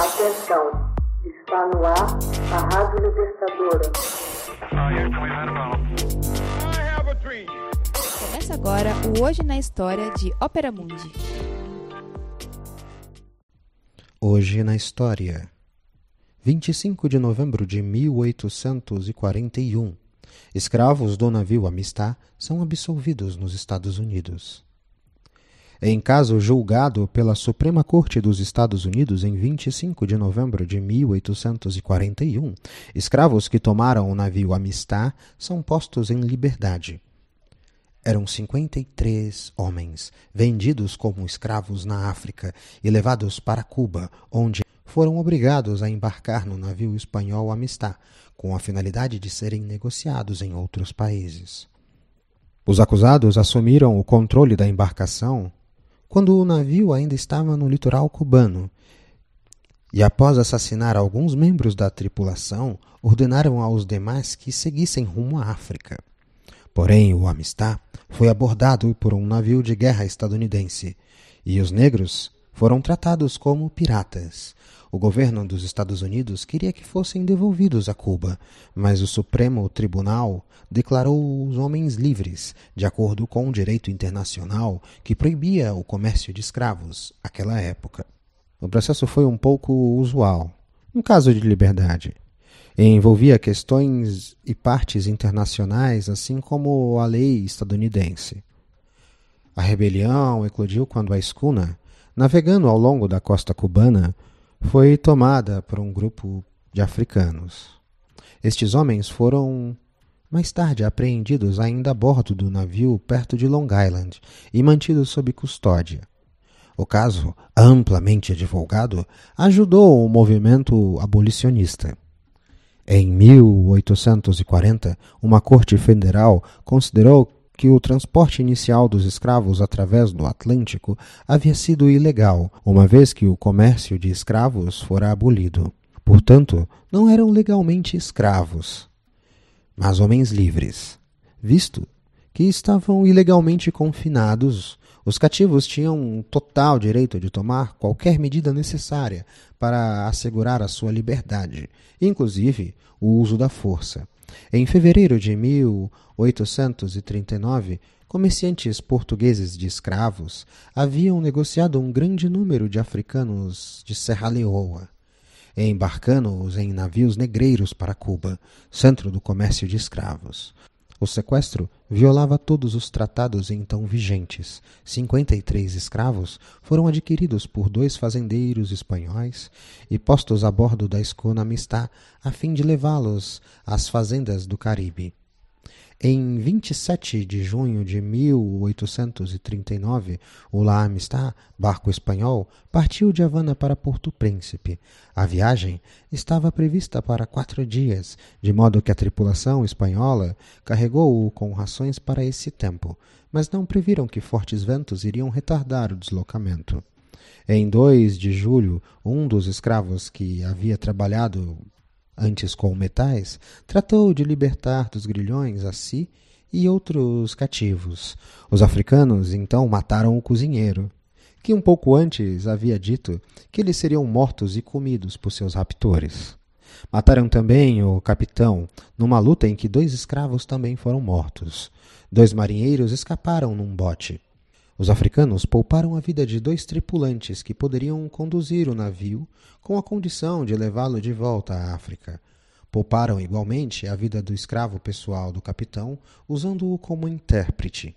Atenção, está no ar a Rádio Libertadora. Começa agora o Hoje na História de Ópera Mundi. Hoje na História. 25 de novembro de 1841. Escravos do navio Amistad são absolvidos nos Estados Unidos. Em caso julgado pela Suprema Corte dos Estados Unidos em 25 de novembro de 1841, escravos que tomaram o navio Amistad são postos em liberdade. Eram 53 homens, vendidos como escravos na África e levados para Cuba, onde foram obrigados a embarcar no navio espanhol Amistad, com a finalidade de serem negociados em outros países. Os acusados assumiram o controle da embarcação quando o navio ainda estava no litoral cubano. E após assassinar alguns membros da tripulação, ordenaram aos demais que seguissem rumo à África. Porém, o Amistad foi abordado por um navio de guerra estadunidense e os negros foram tratados como piratas. O governo dos Estados Unidos queria que fossem devolvidos a Cuba, mas o Supremo Tribunal declarou os homens livres, de acordo com o direito internacional que proibia o comércio de escravos naquela época. O processo foi um pouco usual, um caso de liberdade. Envolvia questões e partes internacionais, assim como a lei estadunidense. A rebelião eclodiu quando a escuna, navegando ao longo da costa cubana, foi tomada por um grupo de africanos. Estes homens foram mais tarde apreendidos ainda a bordo do navio perto de Long Island e mantidos sob custódia. O caso, amplamente divulgado, ajudou o movimento abolicionista. Em 1840, uma corte federal considerou que o transporte inicial dos escravos através do Atlântico havia sido ilegal, uma vez que o comércio de escravos fora abolido. Portanto, não eram legalmente escravos, mas homens livres, visto que estavam ilegalmente confinados. Os cativos tinham total direito de tomar qualquer medida necessária para assegurar a sua liberdade, inclusive o uso da força. Em fevereiro de 1839, comerciantes portugueses de escravos haviam negociado um grande número de africanos de Serra Leoa, embarcando-os em navios negreiros para Cuba, centro do comércio de escravos. O sequestro violava todos os tratados então vigentes. 53 escravos foram adquiridos por dois fazendeiros espanhóis e postos a bordo da escuna Amistad a fim de levá-los às fazendas do Caribe. Em 27 de junho de 1839, o La Amistad, barco espanhol, partiu de Havana para Porto Príncipe. A viagem estava prevista para quatro dias, de modo que a tripulação espanhola carregou-o com rações para esse tempo, mas não previram que fortes ventos iriam retardar o deslocamento. Em 2 de julho, um dos escravos que havia trabalhado antes com metais, tratou de libertar dos grilhões a si e outros cativos. Os africanos então mataram o cozinheiro, que um pouco antes havia dito que eles seriam mortos e comidos por seus raptores. Mataram também o capitão, numa luta em que dois escravos também foram mortos. Dois marinheiros escaparam num bote. Os africanos pouparam a vida de dois tripulantes que poderiam conduzir o navio com a condição de levá-lo de volta à África. Pouparam igualmente a vida do escravo pessoal do capitão, usando-o como intérprete.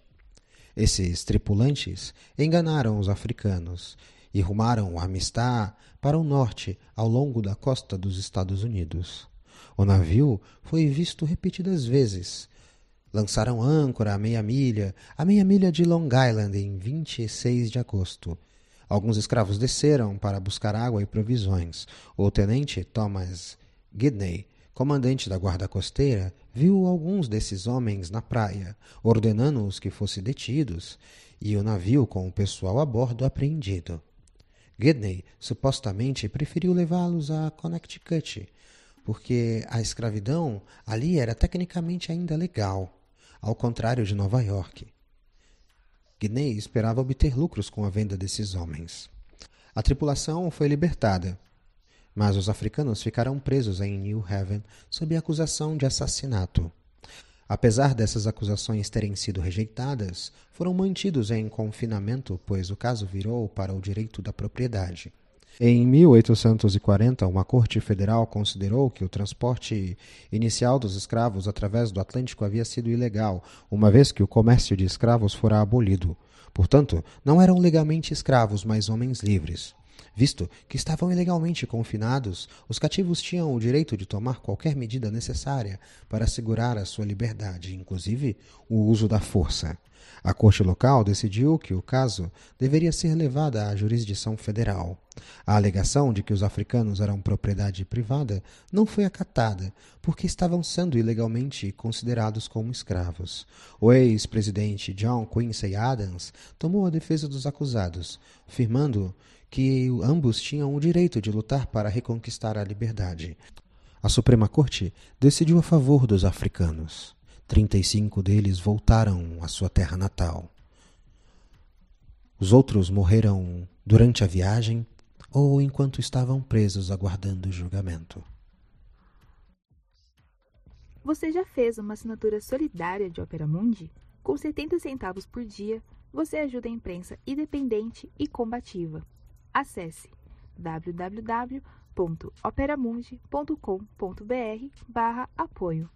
Esses tripulantes enganaram os africanos e rumaram o Amistad para o norte ao longo da costa dos Estados Unidos. O navio foi visto repetidas vezes, lançaram âncora a meia milha, a meia milha de Long Island em 26 de agosto. Alguns escravos desceram para buscar água e provisões. O tenente Thomas Gidney, comandante da guarda costeira, viu alguns desses homens na praia, ordenando-os que fossem detidos, e o navio com o pessoal a bordo apreendido. Gidney supostamente preferiu levá-los a Connecticut, porque a escravidão ali era tecnicamente ainda legal ao contrário de Nova York. Guinea esperava obter lucros com a venda desses homens. A tripulação foi libertada, mas os africanos ficaram presos em New Haven sob acusação de assassinato. Apesar dessas acusações terem sido rejeitadas, foram mantidos em confinamento, pois o caso virou para o direito da propriedade. Em 1840, uma corte federal considerou que o transporte inicial dos escravos através do Atlântico havia sido ilegal, uma vez que o comércio de escravos fora abolido. Portanto, não eram legalmente escravos, mas homens livres. Visto que estavam ilegalmente confinados, os cativos tinham o direito de tomar qualquer medida necessária para assegurar a sua liberdade, inclusive o uso da força. A corte local decidiu que o caso deveria ser levado à jurisdição federal. A alegação de que os africanos eram propriedade privada não foi acatada, porque estavam sendo ilegalmente considerados como escravos. O ex-presidente John Quincy Adams tomou a defesa dos acusados, afirmando que ambos tinham o direito de lutar para reconquistar a liberdade. A Suprema Corte decidiu a favor dos africanos. 35 deles voltaram à sua terra natal. Os outros morreram durante a viagem ou enquanto estavam presos aguardando o julgamento. Você já fez uma assinatura solidária de Opera Mundi? Com 70 centavos por dia, você ajuda a imprensa independente e combativa. Acesse www.operamundi.com.br/apoio.